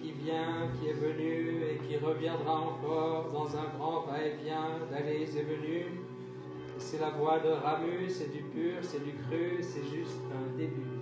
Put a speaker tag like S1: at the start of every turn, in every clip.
S1: qui vient, qui est venu et qui reviendra encore dans un grand va-et-vient d'allées et venues. C'est la voix de Ramus, c'est du pur, c'est du cru, c'est juste un début.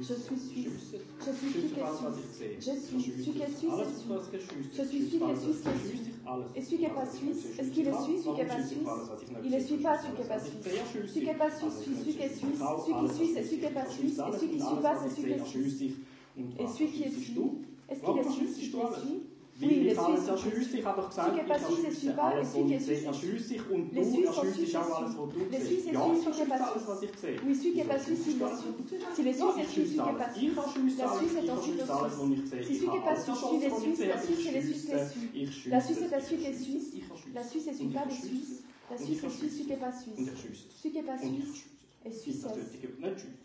S2: Je suis suisse. Je suis Suisse et suisse. Je suis, celui qui est suisse est suisse. Je suis celui qui est suisse qui est suisse. Et celui qui n'est pas suisse, est-ce qu'il est suisse, celui qui n'est pas suisse Il est suisse pas, celui qui n'est pas suisse. Celui qui n'est pas suisse, celui qui est suisse. Celui qui est suisse et celui qui n'est pas suisse. Et celui qui suit pas, c'est celui qui est suisse. Et celui qui est suisse, est-ce qu'il est suisse, celui qui est suisse Suisses suisses. Gesagt, ich Suisse alles, was ich sehe. Ja, Suisse und du, ja, Suisse ist auch alles, was du siehst. Ja, Suisse ist alles, was ich sehe. Oui, celui qui n'est pas suisse, il est suisse. Si les Suisses est suisse, pas suisse. La Suisse est ensuite Suisse. Si celui qui pas suisse suit les Suisses, la Suisse et les Suisses les suivent. La Suisse est la Suisse les Suisses. La Suisse est les Suisses. La Suisse est suisse, celui qui n'est pas suisse. Celui qui n'est pas suisse est Suissesse.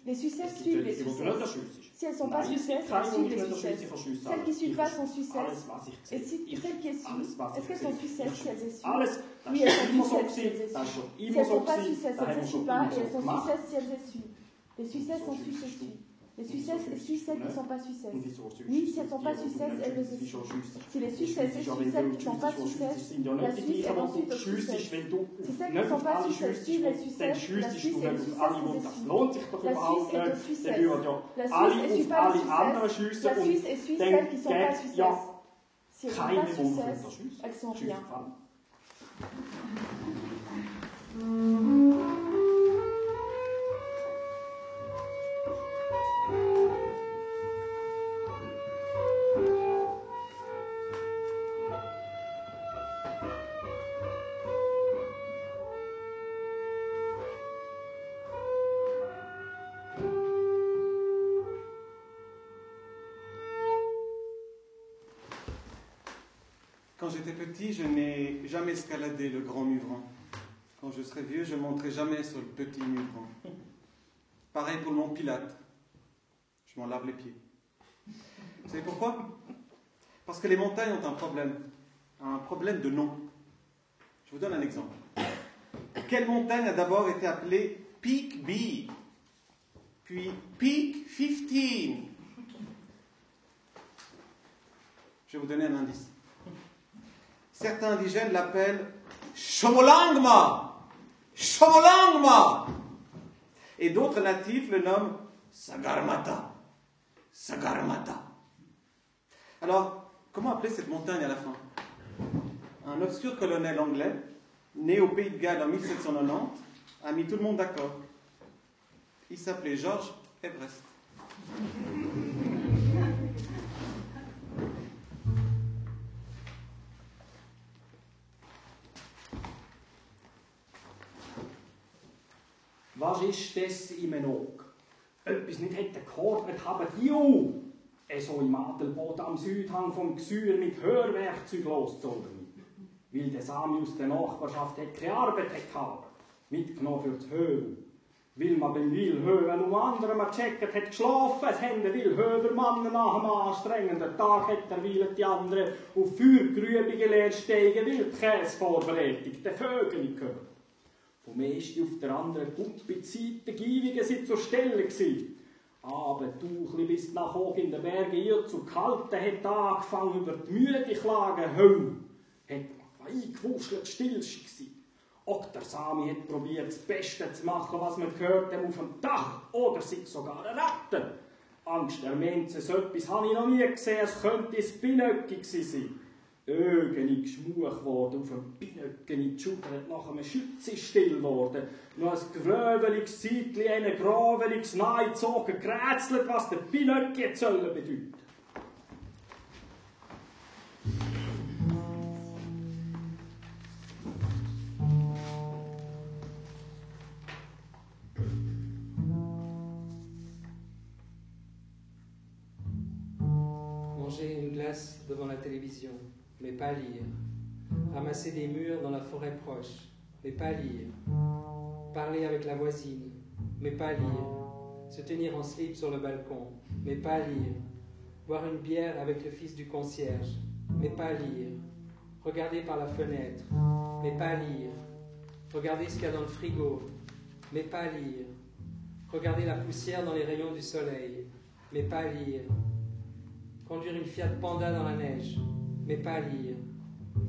S2: Les Suissesses suivent les Suissesses. Si elles ne sont pas Suissesses, elles suivent les. Celles qui ne suivent pas sont Suissesses. Et si, celles qui suivent, est-ce qu'elles sont Suissesses si elles suivent? Oui, elles sont Suissesses si elles suivent. Si elles ne sont pas Suissesses, elles ne suivent pas, et elles sont Suissesses si elles suivent. Les Suissesses sont suivent. Les Suissesses celles qui ne sont pas Suissesses. Oui, si elles ne sont pas Suissesses, elles le suivent. Si les Suissesses celles qui ne sont pas Suissesses, la Suisse est ensuite aux Suissesses. Si celles qui ne sont pas Suissesses suivent les Suissesses, la Suisse est une Suissesse qui les suit. La Suisse est Suissesse. La Suisse ne suit pas les Suissesses. La Suisse est suisse celles qui ne sont pas Suissesses. Si elles ne sont pas Suissesses, elles sont rien.
S3: Escaladé le grand Muvran. Quand je serai vieux, je ne monterai jamais sur le petit Muvran. Pareil pour le mont Pilate. Je m'en lave les pieds. Vous savez pourquoi? Parce que les montagnes ont un problème. Un problème de nom. Je vous donne un exemple. Quelle montagne a d'abord été appelée Peak B Puis Peak 15 Je vais vous donner un indice. Certains indigènes l'appellent Chomolangma. Shomolangma Et d'autres natifs le nomment Sagarmata. Sagarmata. Alors, comment appeler cette montagne à la fin? Un obscur colonel anglais, né au Pays de Galles en 1790, a mis tout le monde d'accord. Il s'appelait George Everest.
S4: Was ist das im Enog? Etwas nicht hätte geordnet haben die auch. So im Adelboden am Südhang vom Gesühr mit Hörwerkzeug losgezogen. Weil der Sami aus der Nachbarschaft hat keine Arbeit hatte, mitgenommen für das Höhen. Weil man beim Wilhöven um andere mal checkt hat geschlafen, es haben Wilhövermann nach einem anstrengenden Tag hat er die anderen auf Feuergrübe gelernt steigen, Wildkäse vorbereitet, den Vögel gehört. Vom ersten auf der anderen Zeit, die Givigen sind zur Stelle gewesen. Aber du, bis nach hoch in den Bergen hier zu kalten, hat angefangen über die müde Klagen Hölle. Hat eingewuschelt, stillst gewesen. Auch der Sami hat probiert, das Beste zu machen, was man gehört hat, auf dem Dach oder sich sogar retten. Angst der Menschen, so etwas habe ich noch nie gesehen, es könnte ein Binöcki sein. Ögen geschmuch worden, auf dem Binöcken in die Schulter, nach einem Schütze still geworden. Noch ein gröbeliges Zeitchen, ein graveliges Nein gezogen, gerätselt, was der Binöcki jetzt bedeutet.
S1: devant la télévision, mais pas lire. Ramasser des murs dans la forêt proche, mais pas lire. Parler avec la voisine, mais pas lire. Se tenir en slip sur le balcon, mais pas lire. Boire une bière avec le fils du concierge, mais pas lire. Regarder par la fenêtre, mais pas lire. Regarder ce qu'il y a dans le frigo, mais pas lire. Regarder la poussière dans les rayons du soleil, mais pas lire conduire une Fiat Panda dans la neige, mais pas lire,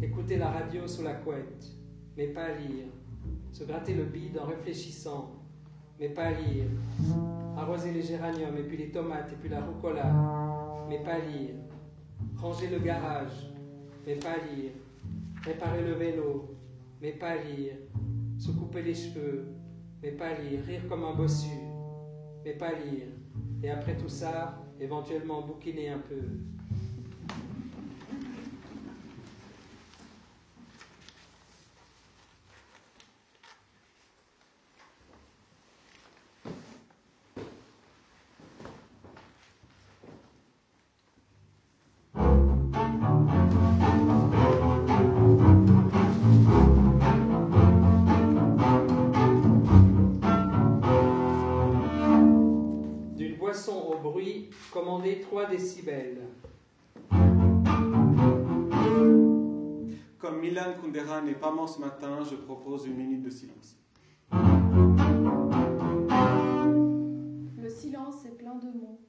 S1: écouter la radio sous la couette, mais pas lire, se gratter le bide en réfléchissant, mais pas lire, arroser les géraniums et puis les tomates et puis la rucola, mais pas lire, ranger le garage, mais pas lire, réparer le vélo, mais pas lire, se couper les cheveux, mais pas lire, rire comme un bossu, mais pas lire, et après tout ça, éventuellement bouquiner un peu. Commandez 3 décibels.
S3: Comme Milan Kundera n'est pas mort ce matin, je propose une minute de silence.
S2: Le silence est plein de mots.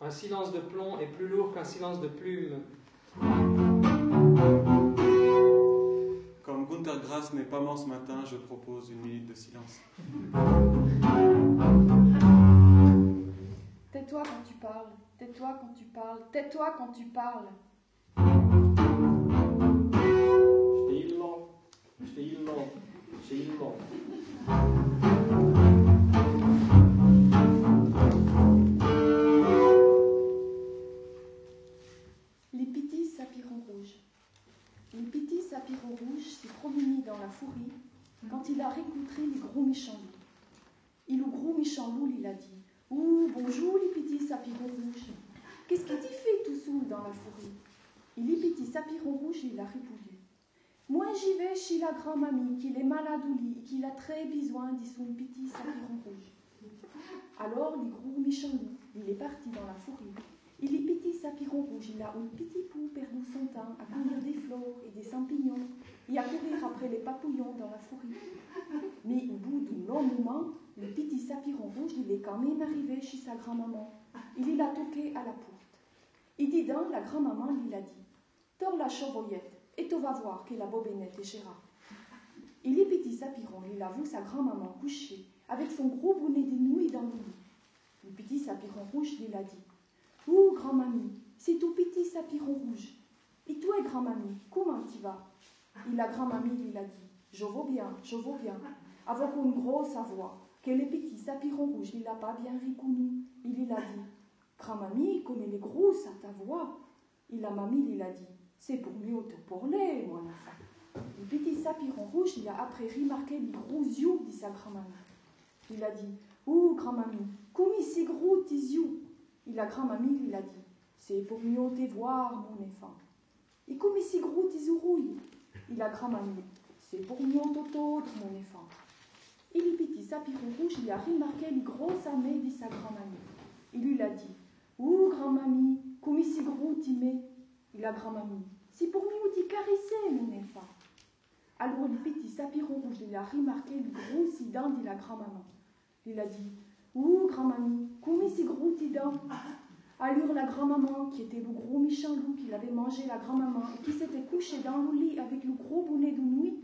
S1: Un silence de plomb est plus lourd qu'un silence de plume.
S3: Grass n'est pas mort ce matin, je propose une minute de silence.
S2: Tais-toi quand tu parles, tais-toi quand tu parles, tais-toi quand tu parles.
S4: Stillo, stillo, stillo.
S2: Sapiro forêt quand il a rencontré les gros méchants loups. Et le gros méchant loup il a dit Ouh, bonjour les petits sapirons rouges. Qu'est-ce que tu fais tout seul dans la forêt? Et les petits sapirons rouges il a répondu Moi j'y vais chez la grand-mamie qui est malade au lit et qui a très besoin de son petit sapiron rouge. Alors le gros méchant loup il est parti dans la forêt il est petit sapiron rouge, il a un petit pou perdu son temps à cueillir des fleurs et des champignons et à courir après les papouillons dans la forêt. Mais au bout d'un long moment, Le petit sapiron rouge, il est quand même arrivé chez sa grand-maman. Il l'a toqué à la porte. Il dit dans la grand-maman lui a dit Tors la chevoyette, et tu vas voir que la bobinette est chéra. Il est petit sapiron, il a vu sa grand-maman couchée, avec son gros bonnet de nouilles dans le lit. Le petit sapiron rouge lui a dit Ouh, grand-mamie, c'est tout petit sapiron rouge. Et toi, grand-mamie, comment tu vas? Et la grand-mamie lui a dit Je vais bien, je vais bien, avec une grosse voix, que le petit sapiron rouge, il n'a pas bien reconnu. Il a dit Grand-mamie, comme elle est grosse à ta voix. Et la mamie lui a dit C'est pour mieux te parler, mon enfant. Le petit sapiron rouge, il a après remarqué les gros yeux de sa grand-mamie. Il a dit Ouh, grand-mamie, comme c'est gros tes yeux Et la grand-mamie lui a dit C'est pour mieux te voir, mon enfant. Et comme c'est gros tes oreilles Et la grand-mamie C'est pour mieux t'entendre, mon enfant. Et le petit sapiron rouge, il a remarqué les grosses armées de sa grand-mamie. Il lui a dit Ouh, grand-mamie, comme c'est gros t'aimer Et la grand-mamie C'est pour mieux t'y caresser, mon enfant. Alors le petit sapiron rouge, il a remarqué les grosses dents de la grand-maman. Il a dit Ouh, grand-mamie, comme c'est gros tes dents alors la grand-maman, qui était le gros méchant loup qui avait mangé la grand-maman et qui s'était couché dans le lit avec le gros bonnet de nuit,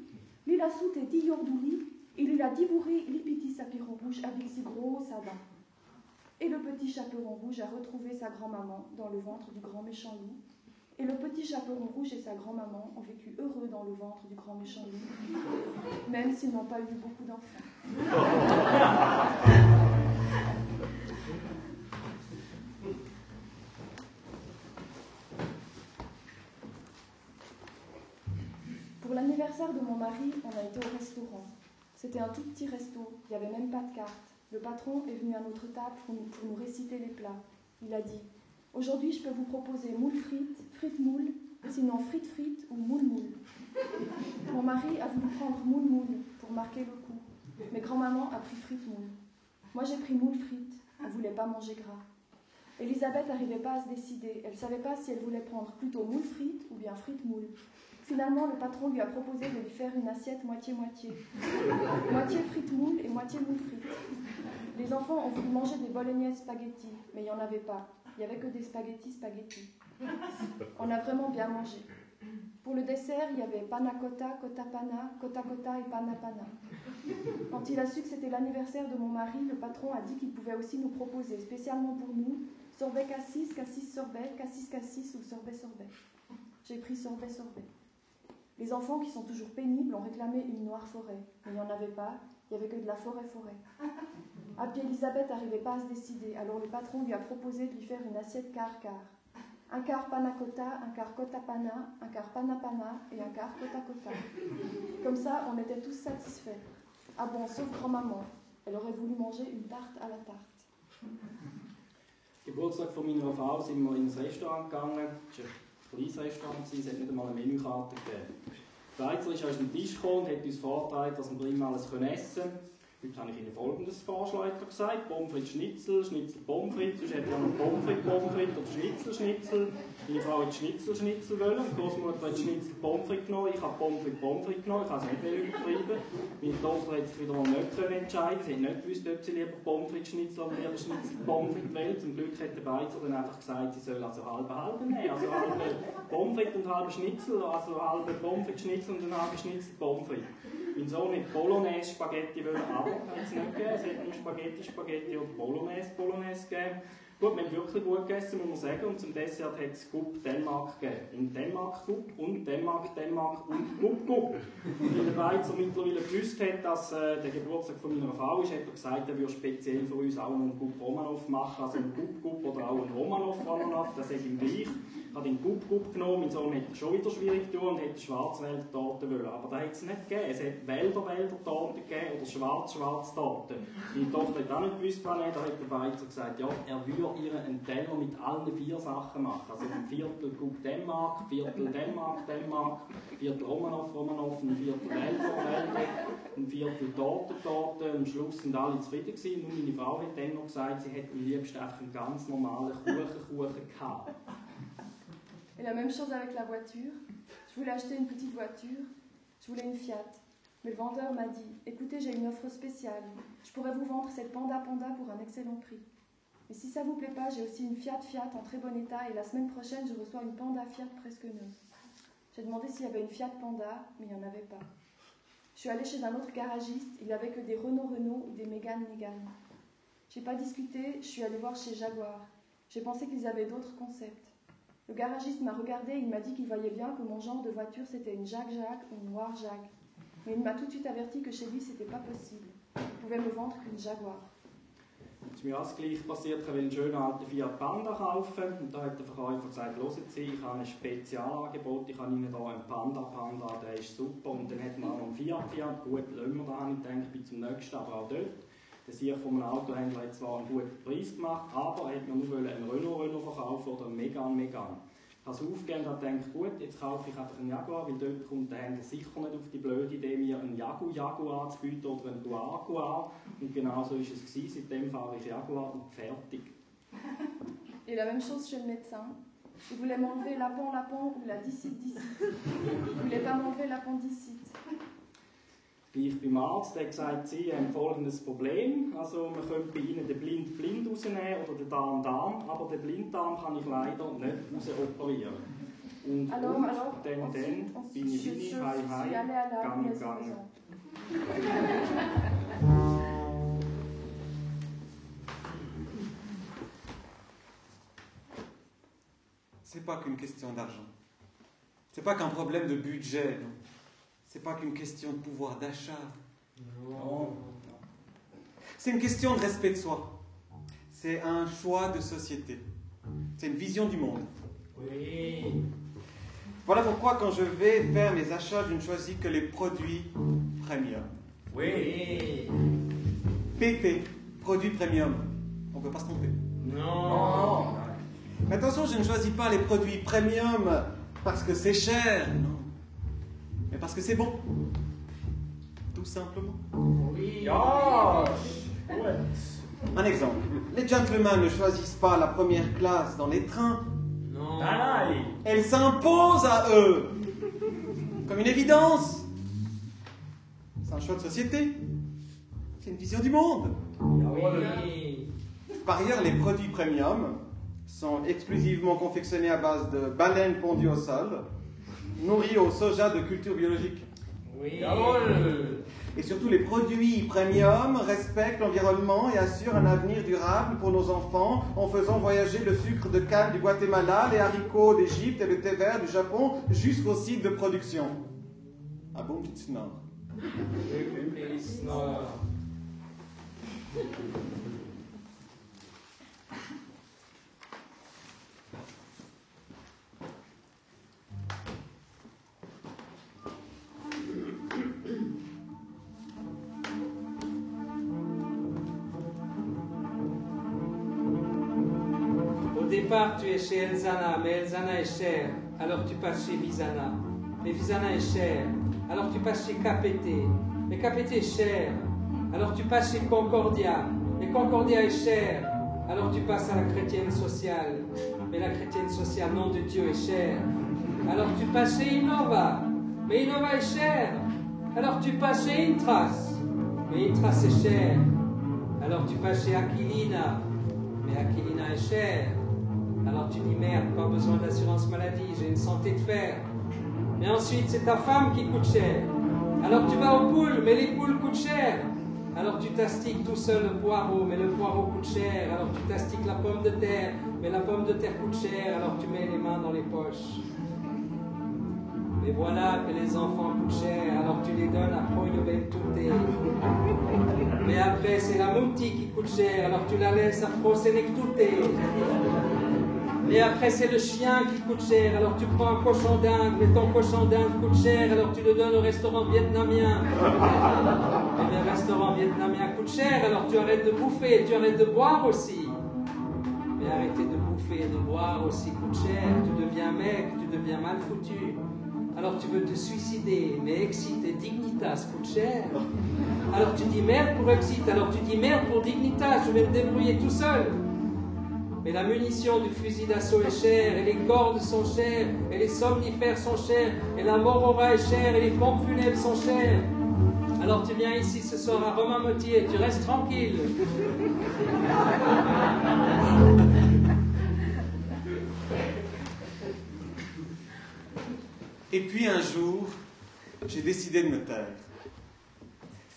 S2: lui a sauté dehors du et lui a dévoré les petits chaperons rouges avec ses gros dents. Et le petit chaperon rouge a retrouvé sa grand-maman dans le ventre du grand méchant loup. Et le petit chaperon rouge et sa grand-maman ont vécu heureux dans le ventre du grand méchant loup, même s'ils n'ont pas eu beaucoup d'enfants. Pour de mon mari, on a été au restaurant. C'était un tout petit resto, il n'y avait même pas de carte. Le patron est venu à notre table pour nous, réciter les plats. Il a dit Aujourd'hui, je peux vous proposer moule frites, frites moule, sinon frites frites ou moule moule. Mon mari a voulu prendre moule moule pour marquer le coup, mais grand-maman a pris frites moule. Moi, j'ai pris moule frites, elle ne voulait pas manger gras. Elisabeth n'arrivait pas à se décider. Elle ne savait pas si elle voulait prendre plutôt moule frites ou bien frites moule. Finalement, le patron lui a proposé de lui faire une assiette moitié-moitié. moitié frites moules et moitié moules frites. Les enfants ont voulu manger des bolognaises spaghetti, mais il n'y en avait pas. Il n'y avait que des spaghettis spaghetti. On a vraiment bien mangé. Pour le dessert, il y avait panna cotta, cotta panna, cotta cotta et panna panna. Quand il a su que c'était l'anniversaire de mon mari, le patron a dit qu'il pouvait aussi nous proposer, spécialement pour nous, sorbet cassis, cassis sorbet, cassis cassis ou sorbet sorbet. J'ai pris sorbet sorbet. Les enfants qui sont toujours pénibles ont réclamé une noire forêt, mais il n'y en avait pas, il n'y avait que de la forêt-forêt. À puis Elisabeth n'arrivait pas à se décider, alors le patron lui a proposé de lui faire une assiette quart-quart. Un quart panna cotta, un quart cotta panna, un quart panna et un quart cotta. Comme ça, on était tous satisfaits. Ah bon, sauf grand-maman. Elle aurait voulu manger une tarte à la tarte.
S4: Geburtstag von meiner Frau sind wir ins Restaurant gegangen. Kleines Restaurant, es hat nicht einmal eine Menükarte gegeben. Die Schweizer ist an den Tisch gekommen und hat uns vorgetragen, dass wir prima alles essen können. Heute habe ich Ihnen folgendes Vorschlag gesagt: Pommes frites Schnitzel, Schnitzel Pommes frites, sonst hätte ich noch Pommes frites Pommes frites oder Schnitzel Schnitzel. Meine Frau hat Schnitzel Schnitzel wollen, die Großmutter hat Schnitzel Pommes frites genommen, ich habe Pommes frites genommen, ich habe es nicht übertrieben. Meine Tochter hat sich wieder mal nicht entscheiden sie hat nicht gewusst, ob sie lieber Pommes frites Schnitzel oder lieber Schnitzel Pommes frites will. Zum Glück hat der Beizer dann einfach gesagt, sie soll also halbe halbe nehmen, also halbe Pommes frites und halbe Schnitzel, also halbe Pommes frites Schnitzel und dann halbe Schnitzel Pommes frites. Mein Sohn hat Bolognese Spaghetti wollen, hat es. Es hat nur Spaghetti Spaghetti oder Bolognese Bolognese gegeben. Gut, wir haben wirklich gut gegessen, muss man sagen. Und zum Dessert hat es Gup Dänemark gegeben. In Dänemark Gup und Dänemark Dänemark und Gup Gup. Und weil der Weizer mittlerweile gewusst hat, dass äh, der Geburtstag von meiner Frau ist, hat er gesagt, er würde speziell für uns auch einen Gup Romanov machen. Also einen Gup Gup oder auch einen Romanov Romanov, das ist ihm gleich. Habe den Gup genommen, mein Sohn hätte schon wieder schwierig tun und hätte Schwarzwälder Torte wollen. Aber da hat es nicht gegeben. Es hat Wälder Wälder Torte gegeben oder Schwarz Schwarz Torte. Meine Tochter hat auch nicht gewusst, was. Da hat der Weizer gesagt, ja, er würde ihr einen Teller mit allen vier Sachen machen. Also ein Viertel Gup Dänemark, Viertel Dänemark, Dänemark, Viertel Romanov, Romanov, ein Viertel Wälder, Wälder, ein Viertel Torte, Torte. Am Schluss sind alle zufrieden gewesen. Nur meine Frau hat dann noch gesagt, sie hätte am liebsten einfach einen ganz normalen Kuchen, Kuchen gehabt.
S2: Et la même chose avec la voiture. Je voulais acheter une petite voiture. Je voulais une Fiat. Mais le vendeur m'a dit Écoutez, j'ai une offre spéciale. Je pourrais vous vendre cette Panda Panda pour un excellent prix. Mais si ça vous plaît pas, j'ai aussi une Fiat Fiat en très bon état et la semaine prochaine, je reçois une Panda Fiat presque neuve. J'ai demandé s'il y avait une Fiat Panda, mais il n'y en avait pas. Je suis allée chez un autre garagiste, il n'y avait que des Renault Renault ou des Mégane Mégane. J'ai pas discuté, je suis allée voir chez Jaguar. J'ai pensé qu'ils avaient d'autres concepts. Le garagiste m'a regardé et il m'a dit qu'il voyait bien que mon genre de voiture c'était une Jacques Jacques ou une Noire Jacques. Mais il m'a tout de suite averti que chez lui c'était pas possible. Il pouvait me vendre qu'une Jaguar.
S4: Es mir auch das gleiche passiert, ich will einen schönen alten Fiat Panda kaufen. Und da hat der Verkäufer gesagt, hören Sie, ich habe ein Spezialangebot, ich habe Ihnen hier einen Panda Panda, der ist super. Und dann hat man auch einen Fiat Fiat, gut, lassen wir da, ich denke, bis zum nächsten, aber auch dort. Der Sieg vom Autohändler hat zwar einen guten Preis gemacht, aber er nur einen Renault Renault verkaufen oder einen habe es aufgegeben und gedacht, gut, jetzt kaufe ich einfach einen Jaguar, weil dort kommt der Händler sicher nicht auf die blöde Idee, mir einen Jaguar Jaguar anzubieten oder einen Guar Und genau so war es. Gewesen. Seitdem fahre ich Jaguar und fertig.
S2: Et la même chose chez le médecin. Il voulait m'enlever lapon-lapon ou la dicite-dicite. Il voulait pas m'enlever l'appendicite.
S4: Gleich beim Arzt, der hat gesagt, sie haben folgendes Problem. Also man könnte bei ihnen den Blind blind rausnehmen oder den Darm Darm, aber den Blinddarm kann ich leider nicht rausoperieren. Und,
S2: alors,
S4: und
S2: alors,
S4: dann, dann bin ich Winnie, hi hi, gang, gang.
S3: C'est pas qu'une question d'argent. C'est pas qu'un problème de budget. Non. C'est pas qu'une question de pouvoir d'achat. Non. C'est une question de respect de soi. C'est un choix de société. C'est une vision du monde.
S1: Oui.
S3: Voilà pourquoi quand je vais faire mes achats, je ne choisis que les produits premium.
S1: Oui.
S3: PP, produit premium. On ne peut pas se tromper.
S1: Non.
S3: Mais attention, je ne choisis pas les produits premium parce que c'est cher. Non mais parce que c'est bon. Tout simplement.
S1: Oui.
S3: Un exemple. Les gentlemen ne choisissent pas la première classe dans les trains.
S1: Non.
S3: Elle s'impose à eux. Comme une évidence. C'est un choix de société. C'est une vision du monde.
S1: Oui.
S3: Par ailleurs, les produits premium sont exclusivement confectionnés à base de baleines pondues au sol, nourris au soja de culture biologique.
S1: Oui.
S3: Et surtout, les produits premium respectent l'environnement et assurent un avenir durable pour nos enfants en faisant voyager le sucre de canne du Guatemala, les haricots d'Égypte et le thé vert du Japon jusqu'au site de production. Ah bon, petit
S1: chez Elzana, mais Elzana est cher, alors tu passes chez Visana. Mais Visana est cher, alors tu passes chez KPT. Mais KPT est cher, alors tu passes chez Concordia. Mais Concordia est cher, alors tu passes à la chrétienne sociale. Mais la chrétienne sociale, nom de Dieu, est chère. Alors tu passes chez Innova. Mais Innova est cher, alors tu passes chez Intras. Mais Intras est cher, alors tu passes chez Aquilina. Mais Aquilina est cher. Alors tu dis merde, pas besoin d'assurance maladie, j'ai une santé de fer. Mais ensuite, c'est ta femme qui coûte cher. Alors tu vas aux poules, mais les poules coûtent cher. Alors tu t'astiques tout seul le poireau, mais le poireau coûte cher. Alors tu t'astiques la pomme de terre, mais la pomme de terre coûte cher. Alors tu mets les mains dans les poches. Mais voilà que les enfants coûtent cher, alors tu les donnes à Proio Ventute. Mais après, c'est la mouti qui coûte cher, alors tu la laisses à Pro Senectute. Et après, c'est le chien qui coûte cher. Alors tu prends un cochon d'Inde, mais ton cochon d'Inde coûte cher. Alors tu le donnes au restaurant vietnamien. Et le restaurant vietnamien coûte cher. Alors tu arrêtes de bouffer, tu arrêtes de boire aussi. Mais arrêter de bouffer et de boire aussi coûte cher. Tu deviens mec, tu deviens mal foutu. Alors tu veux te suicider, mais Exit et Dignitas coûtent cher. Alors tu dis merde pour Exit, alors tu dis merde pour Dignitas, je vais me débrouiller tout seul. Mais la munition du fusil d'assaut est chère, et les cordes sont chères, et les somnifères sont chers, et la morora est chère, et les pompes funèbres sont chères. Alors tu viens ici ce soir à Romain Motier, tu restes tranquille.
S3: Et puis un jour, j'ai décidé de me taire.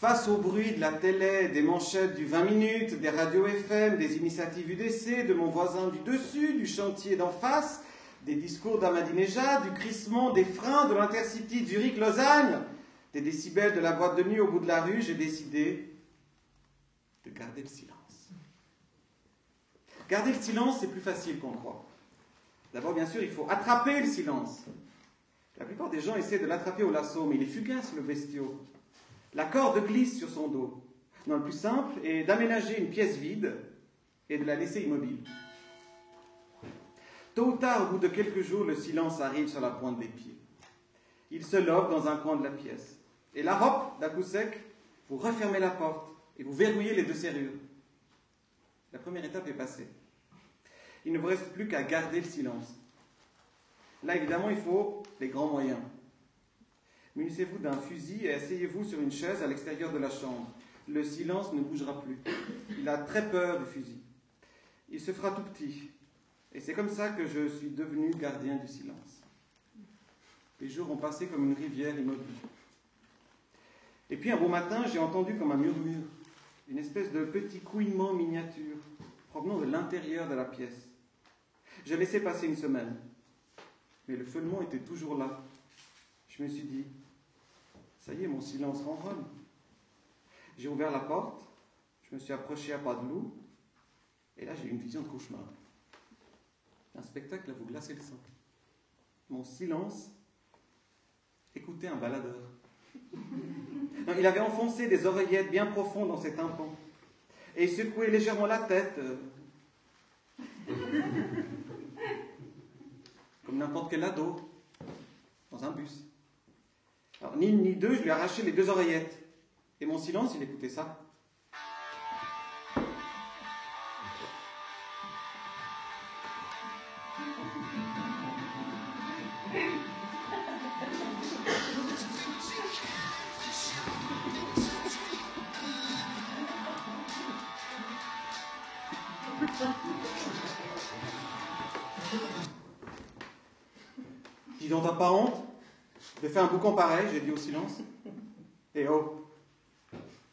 S3: Face au bruit de la télé, des manchettes du 20 minutes, des radios FM, des initiatives UDC, de mon voisin du dessus, du chantier d'en face, des discours d'Ahmadinejad, du crissement des freins de l'Intercity Zurich-Lausanne, des décibels de la boîte de nuit au bout de la rue, j'ai décidé de garder le silence. Garder le silence, c'est plus facile qu'on croit. D'abord, bien sûr, il faut attraper le silence. La plupart des gens essaient de l'attraper au lasso, mais il est fugace le bestiau. La corde glisse sur son dos. Non, le plus simple est d'aménager une pièce vide et de la laisser immobile. Tôt ou tard, au bout de quelques jours, le silence arrive sur la pointe des pieds. Il se lobe dans un coin de la pièce. Et là, hop, d'un coup sec, vous refermez la porte et vous verrouillez les deux serrures. La première étape est passée. Il ne vous reste plus qu'à garder le silence. Là, évidemment, il faut les grands moyens. Munissez-vous d'un fusil et asseyez-vous sur une chaise à l'extérieur de la chambre. Le silence ne bougera plus. Il a très peur du fusil. Il se fera tout petit. Et c'est comme ça que je suis devenu gardien du silence. Les jours ont passé comme une rivière immobile. Et puis un beau matin, j'ai entendu comme un murmure, une espèce de petit couinement miniature provenant de l'intérieur de la pièce. J'ai laissé passer une semaine, mais le feulement était toujours là. Je me suis dit, ça y est, mon silence ronronne. J'ai ouvert la porte, je me suis approché à pas de loup, et là j'ai eu une vision de cauchemar. Un spectacle à vous glacer le sang. Mon silence écoutait un baladeur. il avait enfoncé des oreillettes bien profondes dans ses tympans et il secouait légèrement la tête. Comme n'importe quel ado dans un bus. Alors, ni une ni deux, je lui ai arraché les deux oreillettes. Et mon silence, il écoutait ça. Boucan pareil, j'ai dit au silence. Et oh,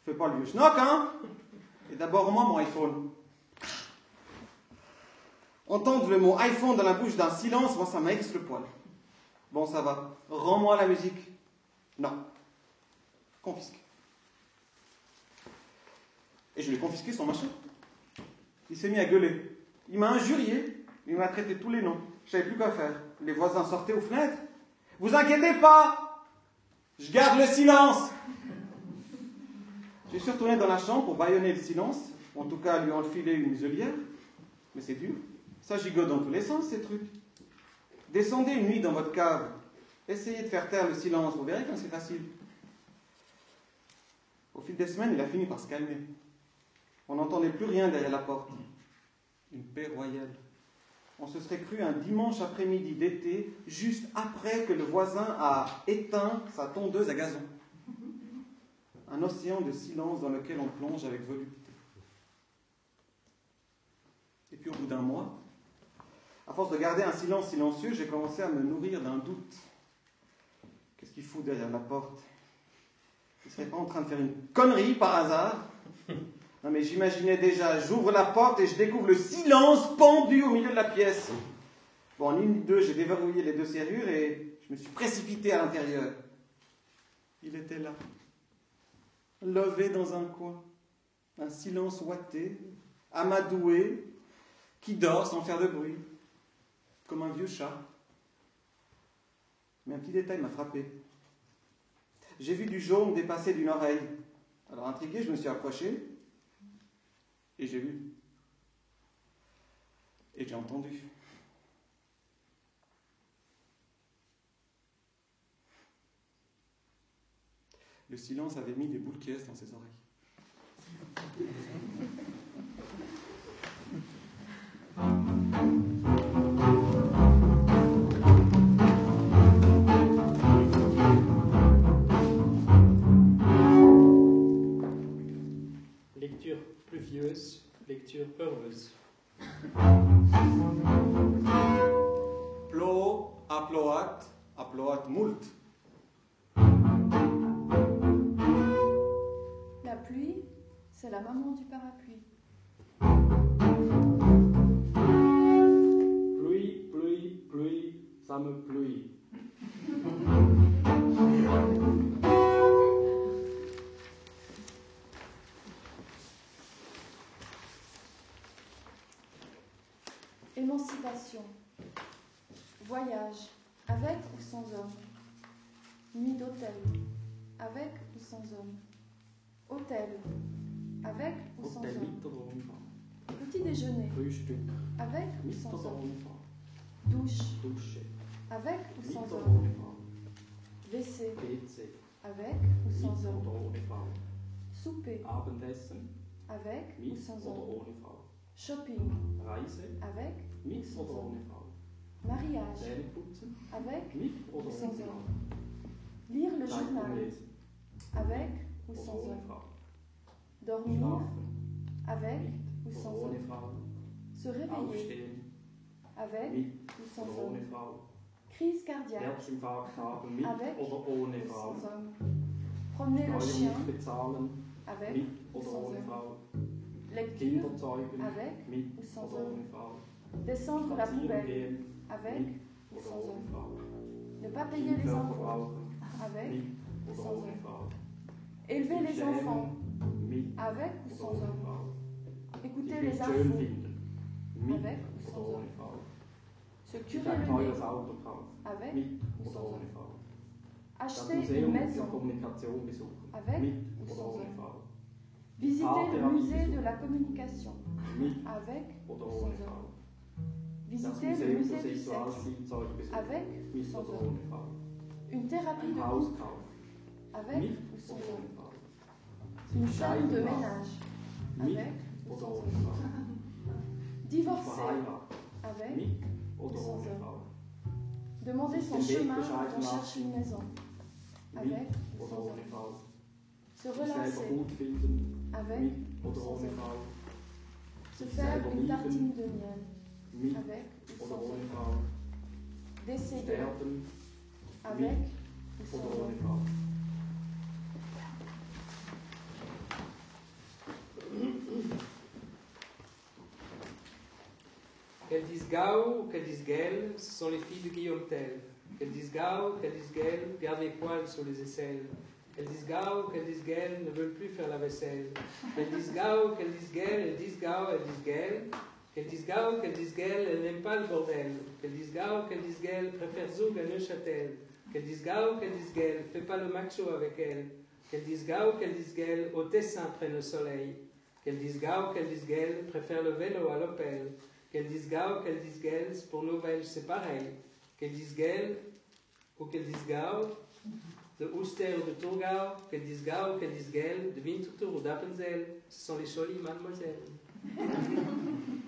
S3: fais pas le vieux schnock, hein Et d'abord, moi, mon iPhone. Entendre le mot iPhone dans la bouche d'un silence, moi, ça m'axe le poil. Bon, ça va. Rends-moi la musique. Non. Confisque. Et je lui ai confisqué son machin. Il s'est mis à gueuler. Il m'a injurié. Il m'a traité tous les noms. Je savais plus quoi faire. Les voisins sortaient aux fenêtres. Vous inquiétez pas. Je garde le silence. Je suis retourné dans la chambre pour baïonner le silence. En tout cas, lui enfiler une muselière. Mais c'est dur. Ça gigote dans tous les sens, ces trucs. Descendez une nuit dans votre cave. Essayez de faire taire le silence. Vous verrez quand c'est facile. Au fil des semaines, il a fini par se calmer. On n'entendait plus rien derrière la porte. Une paix royale. On se serait cru un dimanche après-midi d'été, juste après que le voisin a éteint sa tondeuse à gazon. Un océan de silence dans lequel on plonge avec volupté. Et puis au bout d'un mois, à force de garder un silence silencieux, j'ai commencé à me nourrir d'un doute. Qu'est-ce qu'il fout derrière la porte? Il ne serait pas en train de faire une connerie par hasard? Non mais j'imaginais déjà, j'ouvre la porte et je découvre le silence pendu au milieu de la pièce. Bon, en une deux, j'ai déverrouillé les deux serrures et je me suis précipité à l'intérieur. Il était là, levé dans un coin, un silence ouaté, amadoué, qui dort sans faire de bruit, comme un vieux chat. Mais un petit détail m'a frappé. J'ai vu du jaune dépasser d'une oreille. Alors intrigué, je me suis approché et j'ai vu. Et j'ai entendu. Le silence avait mis des boules caisse dans ses oreilles.
S1: lecture heureuse.
S3: Plo, aploat, aploat mult.
S2: La pluie, c'est la maman du parapluie.
S4: Pluie, pluie, pluie, ça me pluie.
S2: Voyage, avec ou sans homme. Nuit d'hôtel, avec ou sans homme. Hôtel, avec ou sans homme. Petit déjeuner, avec ou sans homme. Douche, avec ou sans homme. WC, avec ou sans homme. Souper, avec ou sans homme. Shopping, avec
S4: Mit oder ohne Frau?
S2: Mariage.
S4: Zähne putzen?
S2: Avec
S4: Mit oder
S2: ou sans homme. Lire le journal. Avec ou sans homme. Dormir.
S4: Schlafen?
S2: Avec
S4: Mit
S2: ou sans homme. Se réveiller.
S4: Aufstehen?
S2: Avec
S4: Mit
S2: ou sans homme. Crise cardiaque.
S4: Herzinfarkt haben? Mit
S2: Avec
S4: oder ohne
S2: ou
S4: Frau?
S2: sans homme. Promener le chien. Avec
S4: Mit
S2: ou
S4: oder
S2: sans
S4: ohne
S2: homme.
S4: Frau?
S2: Lecture.
S4: Kinder zeugen?
S2: Avec
S4: Mit
S2: ou sans
S4: oder ohne
S2: homme.
S4: Frau?
S2: Descendre la poubelle. Avec ou sans.
S4: Frau?
S2: Ne pas payer les impôts. Avec ou sans.
S4: Frau?
S2: Élever les enfants. Avec ou sans.
S4: Frau?
S2: Écouter les infos. Avec ou sans.
S4: Frau?
S2: Se curer le nez. Avec ou sans?
S4: Das
S2: Acheter une maison. Avec ou sans.
S4: Frau?
S2: Visiter le musée de la communication. Avec ou sans?
S4: Das
S2: Visiter le musée du sexe. Avec ou sans homme. Une thérapie de couple. Avec ou sans homme. Une femme de ménage. Avec ou sans homme. Divorcer. Avec
S4: oder
S2: Sans homme. Demander son chemin quand on cherche une maison. Avec ou sans homme. Se relancer. Avec ou sans homme. Se faire une tartine de miel.
S4: Mit
S2: Avec ou
S4: oder
S2: sans
S4: ohne
S2: homme.
S4: Frau?
S2: Décéder.
S4: Sterben?
S2: Avec ou sans
S4: Oder ohne. Frau?
S1: Qu'elles disent Gao ou qu'elles disent Gale, ce sont les filles de Guillaume Tell. Qu'elles disent Gao, qu'elles disent Gale, gardent les poils sur les aisselles. Qu'elles disent Gao, qu'elles disent Gale, ne veulent plus faire la vaisselle. Qu'elles disent Gao, qu'elles disent Gale, elles disent Gao, elles disent Gale. Qu'elles disent Gao, qu'elles disent Gale, elles n'aiment pas le bordel. Qu'elles disent Gao, qu'elles disent Gale, préfèrent Zoug à Neuchâtel. Qu'elles disent Gao, qu'elles disent Gale, fais pas le macho avec elle. Qu'elles disent Gao, qu'elles disent Gale, au Tessin prennent le soleil. Qu'elles disent Gao, qu'elles disent Gale, préfèrent le vélo à l'Opel. Qu'elles disent Gao, qu'elles disent Gale, pour nous c'est pareil. Qu'elles disent Gale ou qu'elles disent Gao, de Ouster ou de Tourgau, qu'elles disent Gao ou qu'elles disent Gale, de Winterthur ou d'Appenzell, ce sont les jolies mademoiselles.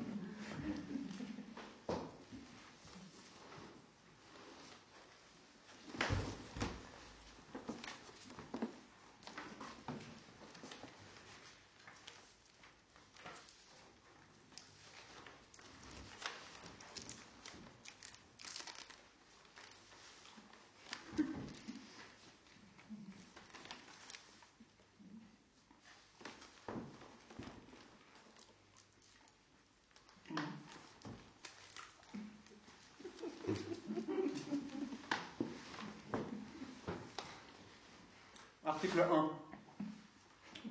S3: Article 1.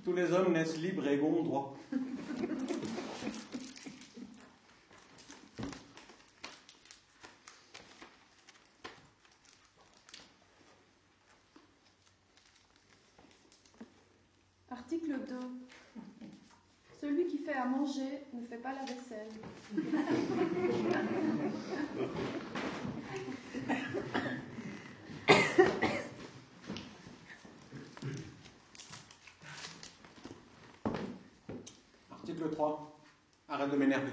S3: Tous les hommes naissent libres et égaux en droit.
S2: Article
S3: 3. Arrête de m'énerver.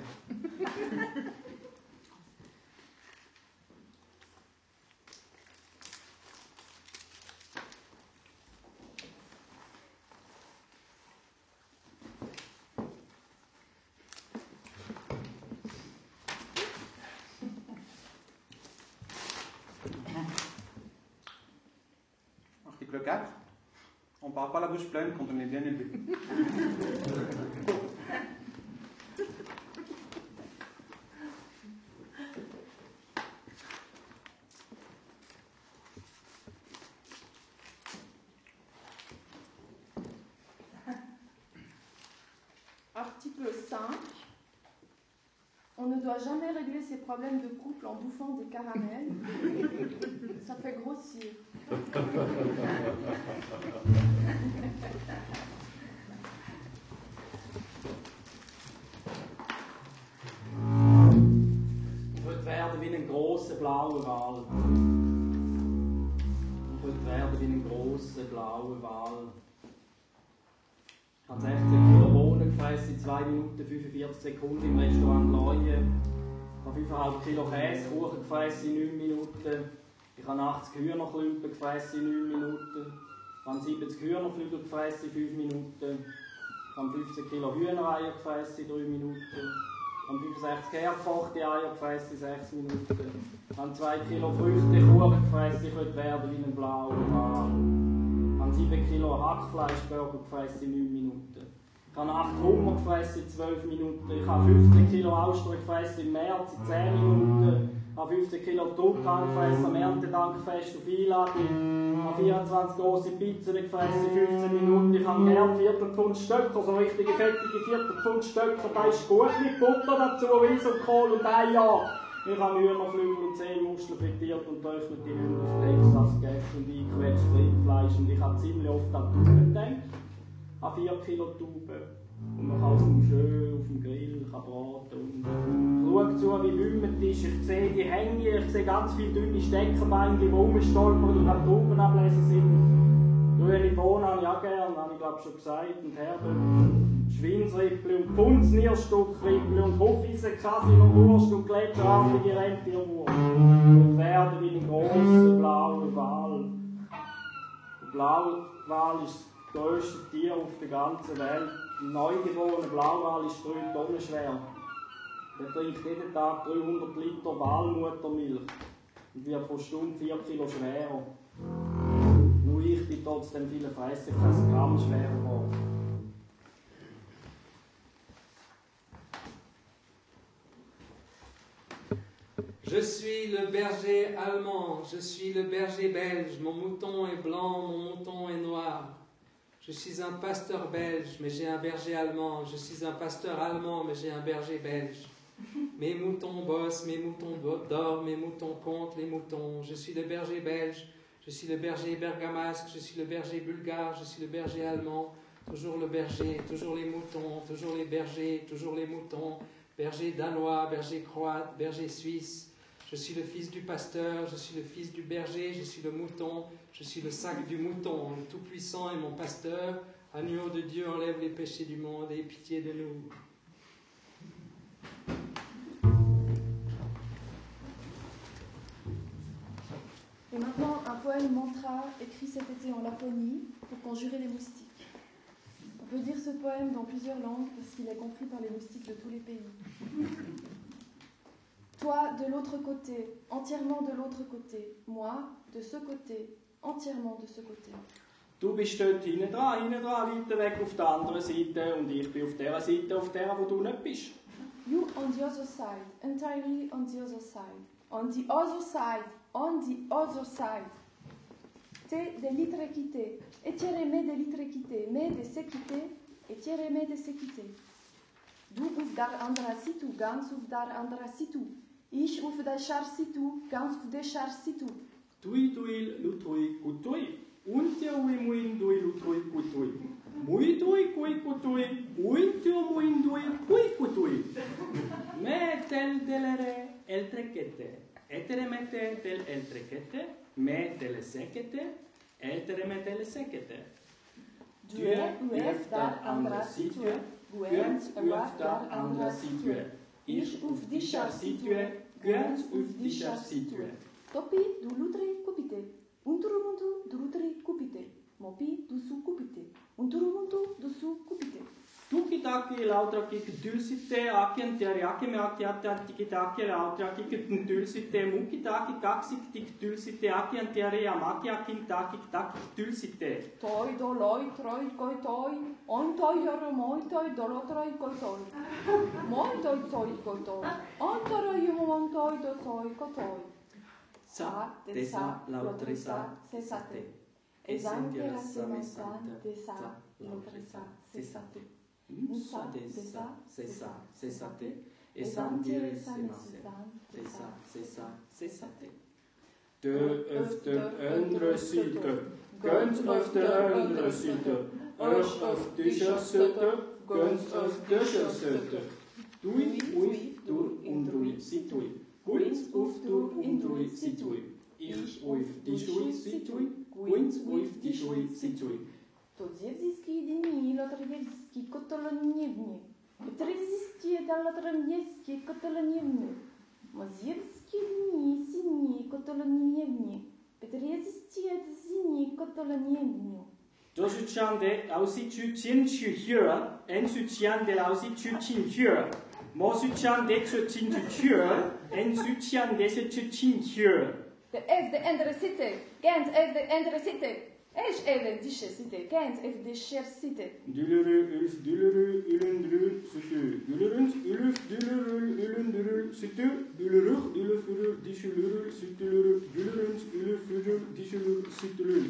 S3: Article 4. On ne parle pas la bouche pleine quand on est bien élevé.
S2: Article 5. On ne doit jamais régler ses problèmes de couple en bouffant des caramels. Ça fait grossir.
S4: 2 Minuten 45 Sekunden im Restaurant Leuen. Ich habe 5,5 Kilo Käsekuchen gefressen in 9 Minuten. Ich habe 80 Hühnerklumpen gefressen in 9 Minuten. Ich habe 70 Hühnerflügel gefressen in 5 Minuten. Ich habe 15 Kilo Hühnereier gefressen in 3 Minuten. Ich habe 65 hergekochte Eier gefressen in 6 Minuten. Ich habe 2 Kilo Früchte, Kuchen gefressen, ich würde werden wie ein blauer Wal. Ich habe 7 Kilo Hackfleischburger gefressen in 9 Minuten. Ich habe 8 Hummer gefressen in 12 Minuten. Ich habe 15 Kilo Austern gefressen im März in 10 Minuten habe 15 Kilo Truthahn gefressen am Erntedankfest auf Einladung. Ich habe 24 große Pizzen gefressen in 15 Minuten. Ich habe gern Viertelpfund Stöcker, so richtige fettige Viertelpfund Stöcker. Da ist gut mit Butter dazu, Reis und Kohl und Eier. Ich habe Hühnerflügel und Seemuscheln frittiert und getrocknete Hühner auf Texas gegessen und eingequetscht Rindfleisch. Und ich habe ziemlich oft an Tauben gedacht. Ich habe 4 Kilo Tauben. Und man kann es schön auf dem Grill kann braten. Und ich schaue zu, wie wümmend ist. Ich sehe die Hänge, ich sehe ganz viele dünne Steckerbeine, die rumstolpern und am Trauben ablesen sind. Grüne Bohnen habe ich auch gerne, habe ich glaube schon gesagt. Und Herbe, Schweinsrippli und Pfundsnierstückrippli und Hofeisenkassel und Wurst und gletscherartige Rentierwurst. Und werden wie ein grosser blauer Wal. Der blaue Wal ist das grösste Tier auf der ganzen Welt neugeborene Blauwal ist 3 Tonnen schwer. Der trinkt jeden Tag 300 Liter Walmuttermilch und wird pro Stunde 4 Kilo schwerer. Nur ich bin trotzdem viele Fressen kein Gramm schwerer geworden.
S1: Je suis le berger allemand, je suis le berger belge, mon mouton est blanc, mon mouton est noir. Je suis un pasteur belge, mais j'ai un berger allemand. Je suis un pasteur allemand, mais j'ai un berger belge. Mes moutons bossent, mes moutons dorment, mes moutons comptent les moutons. Je suis le berger belge, je suis le berger bergamasque, je suis le berger bulgare, je suis le berger allemand. Toujours le berger, toujours les moutons, toujours les bergers, toujours les moutons. Berger danois, berger croate, berger suisse. Je suis le fils du pasteur, je suis le fils du berger, je suis le mouton, je suis le sac du mouton, le Tout-Puissant est mon pasteur. Agneau de Dieu, enlève les péchés du monde et pitié de nous.
S2: Et maintenant, un poème mantra écrit cet été en Laponie pour conjurer les moustiques. On peut dire ce poème dans plusieurs langues parce qu'il est compris par les moustiques de tous les pays. Toi, de l'autre côté, entièrement de l'autre côté. Moi, de ce côté, entièrement de ce côté.
S4: Du bist dort hinten dran, hinten dran, weiter weg auf der anderen Seite und ich bin auf der Seite, auf der, wo du nicht bist.
S2: You on the other side, entirely on the other side. On the other side, on the other side. Te de litre quitté, et me de litre quitté, me de se quitté, et me de se quitté. Du auf der anderen Seite, ganz auf der anderen Seite. Ich auf der Seite, ganz auf der Seite.
S4: Tui tui lutui kutui. Untia ui muindui lutui kutui. Muidui kui kutui. Uintio muindui kui kutui. Me tel delere el trequete. Etere mete tel el trequete. Me tele sekete. Etere mete le sekete.
S2: Due uef dar andra situe. Guent uef dar andra situe. Ich auf dich situe, ganz auf dich situe. Topi du lutre cupite, unturumuntu du lutre cupite, mopi du su cupite,
S4: unturu taki aki lautra kik dulsite aki antiari aki me aki atati kitaki lautra kik dulsite mukitaki kaksik tik dulsite aki antiari amaki aki taki taki dulsite.
S2: Toi do loi troi koi toi, on toi yoro moi toi dolo troi koi toi. Moi toi toi koi toi, on toro yumo on toi do toi koi toi.
S4: Sa, te sa, lautra sa, se sate.
S2: Esantera semantan de sa, lautra sa, se sate.
S4: Musa de sa, se sa, se sate. Esantera semantan de sa, se sa, se sate. De öf de öndre syte, guns öf de öndre syte, öf öf dyscher syte, guns öf dyscher syte. Dui, ui, dur, undrui, situi. Guins, uf, dur, undrui, situi. Ich, uif, dishui, situi. Guins, uif, situi.
S2: Tudzieckie jedynie i lotryjewskie kotoloniewnie. Tryzyski jest lotryjewskie kotoloniewnie. Mazierskie dni sinie kotoloniewnie. Tryzyski jest.
S4: To się czan de lausi czu czin czu hira, en czu czan de lausi czu czin hira. Mo su czan de czu czin czu hira, en su czan de se czu czin hira.
S2: The F, the end of the city. Gens, the end of. Eş evde eve dişesite, kent ev dişersite.
S4: Dülürü, ülf, dülürü, ülündürü, sütü. Dülürün, ülüf, dülürül, ülündürül, sütü. Dülürük, dülüfürül, dişülürül, sütülürül. Dülürün, ülüfürül, dişülül, sütülül.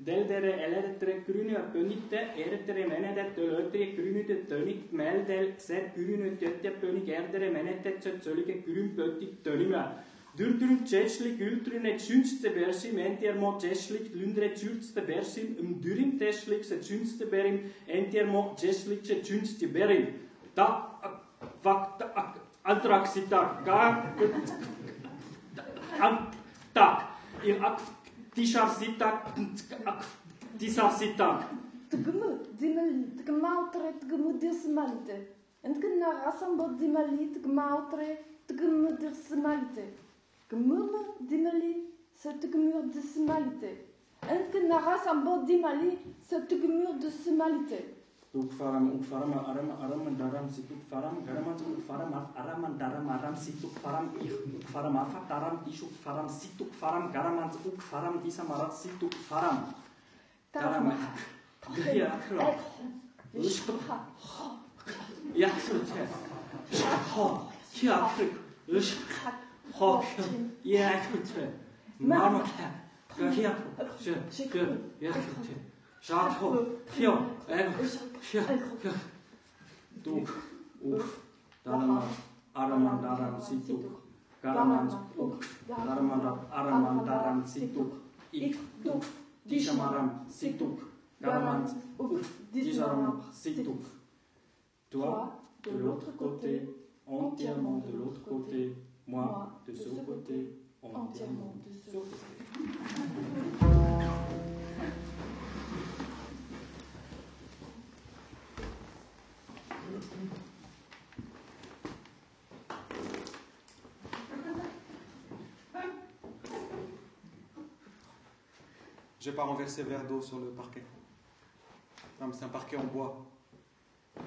S4: Deldere eledetre kürünü pönitte, erdere menedet ölötre kürünüte tönik meldel, set kürünü tötte pönik erdere menette çöt sölüke kürün pöttik tönüme. Durdurumceșlic, ultrune, bersim, entiermo ceșlic, lundre, ciunste bersim, im durim teșlic, se ciunste berim, entiermo ceșlic, ce ciunste berim. Da, vac, antraxitar, ga, tak, ir ak, tishar sitak, ak, tisar
S2: sitak. Tgmă, dimel, tgmautre, tgmă dismalte. Întgânna rasambă dimalit, tgmautre, tgmă dismalte. Gmurme d'Emily, cette gmure de semalité. أنت نغاس عم بود دي مالي
S4: cette gmure de semalité. Duk faram uk faram aram aram daram situk faram garamat uk faram aram daram aram situk faram ich uk faram afa daram ich uk faram situk faram garamat uk faram disa marat situk faram. Daram. Hier akra. Ich ha. Ja, schön. Ha. Hier akra. Ich ha. Akro. Ush. Ho, ja, krute. Mama, hier, je, je, ja, krute. Shato, hier, ego, hier, hier. Duk, uf, daraman, araman, daram, situk. Garaman, uk, daraman, araman, daram, situk. Ik, duk, Dishamaram, situk. Garaman, uk, Disharam, situk. Toi, de l'autre côté, entièrement de l'autre côté, moi, de ce côté, entièrement de ce côté.
S3: Je n'ai pas renversé verre d'eau sur le parquet. Non, mais c'est un parquet en bois.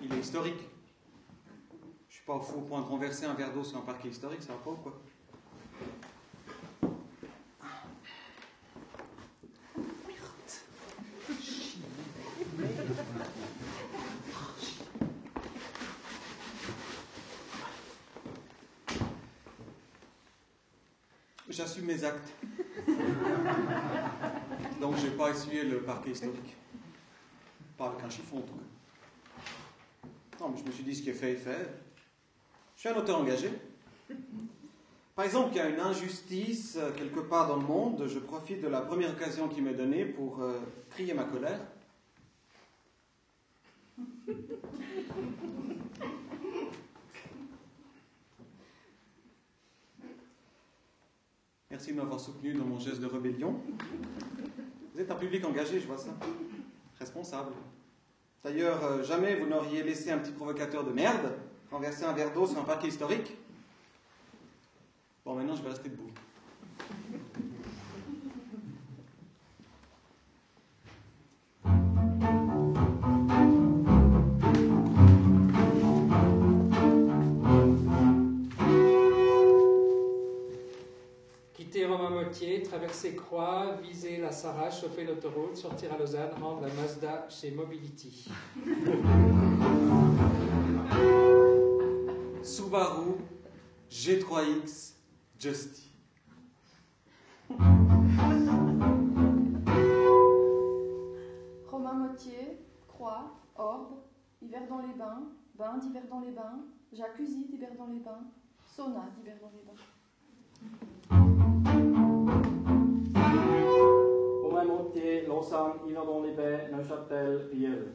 S3: Il est historique. Suis pas fou au point de renverser un verre d'eau sur un parquet historique, ça va pas ou quoi? J'assume mes actes. Donc j'ai pas essuyé le parquet historique. Pas avec un chiffon en tout cas. Non, mais je me suis dit ce qui est fait est fait. Suis un auteur engagé. Par exemple, il y a une injustice euh, quelque part dans le monde, je profite de la première occasion qui m'est donnée pour euh, crier ma colère. Merci de m'avoir soutenu dans mon geste de rébellion. Vous êtes un public engagé, je vois ça. Responsable. D'ailleurs, euh, jamais vous n'auriez laissé un petit provocateur de merde quand verser un verre d'eau sur un parc historique. Bon, maintenant, je vais rester debout.
S1: Quitter Rome à traverser Croix, viser la Sarah, chauffer l'autoroute, sortir à Lausanne, rendre la Mazda chez Mobility.
S3: Subaru, G3X, Justy.
S2: Romain Motier, Croix, Orbe, Hiver dans les bains, Bain d'hiver dans les bains, Jacuzzi d'hiver dans les bains, Sauna d'hiver dans les bains.
S4: Romain Motier, Lausanne, Hiver dans les bains, Neuchâtel, Biel.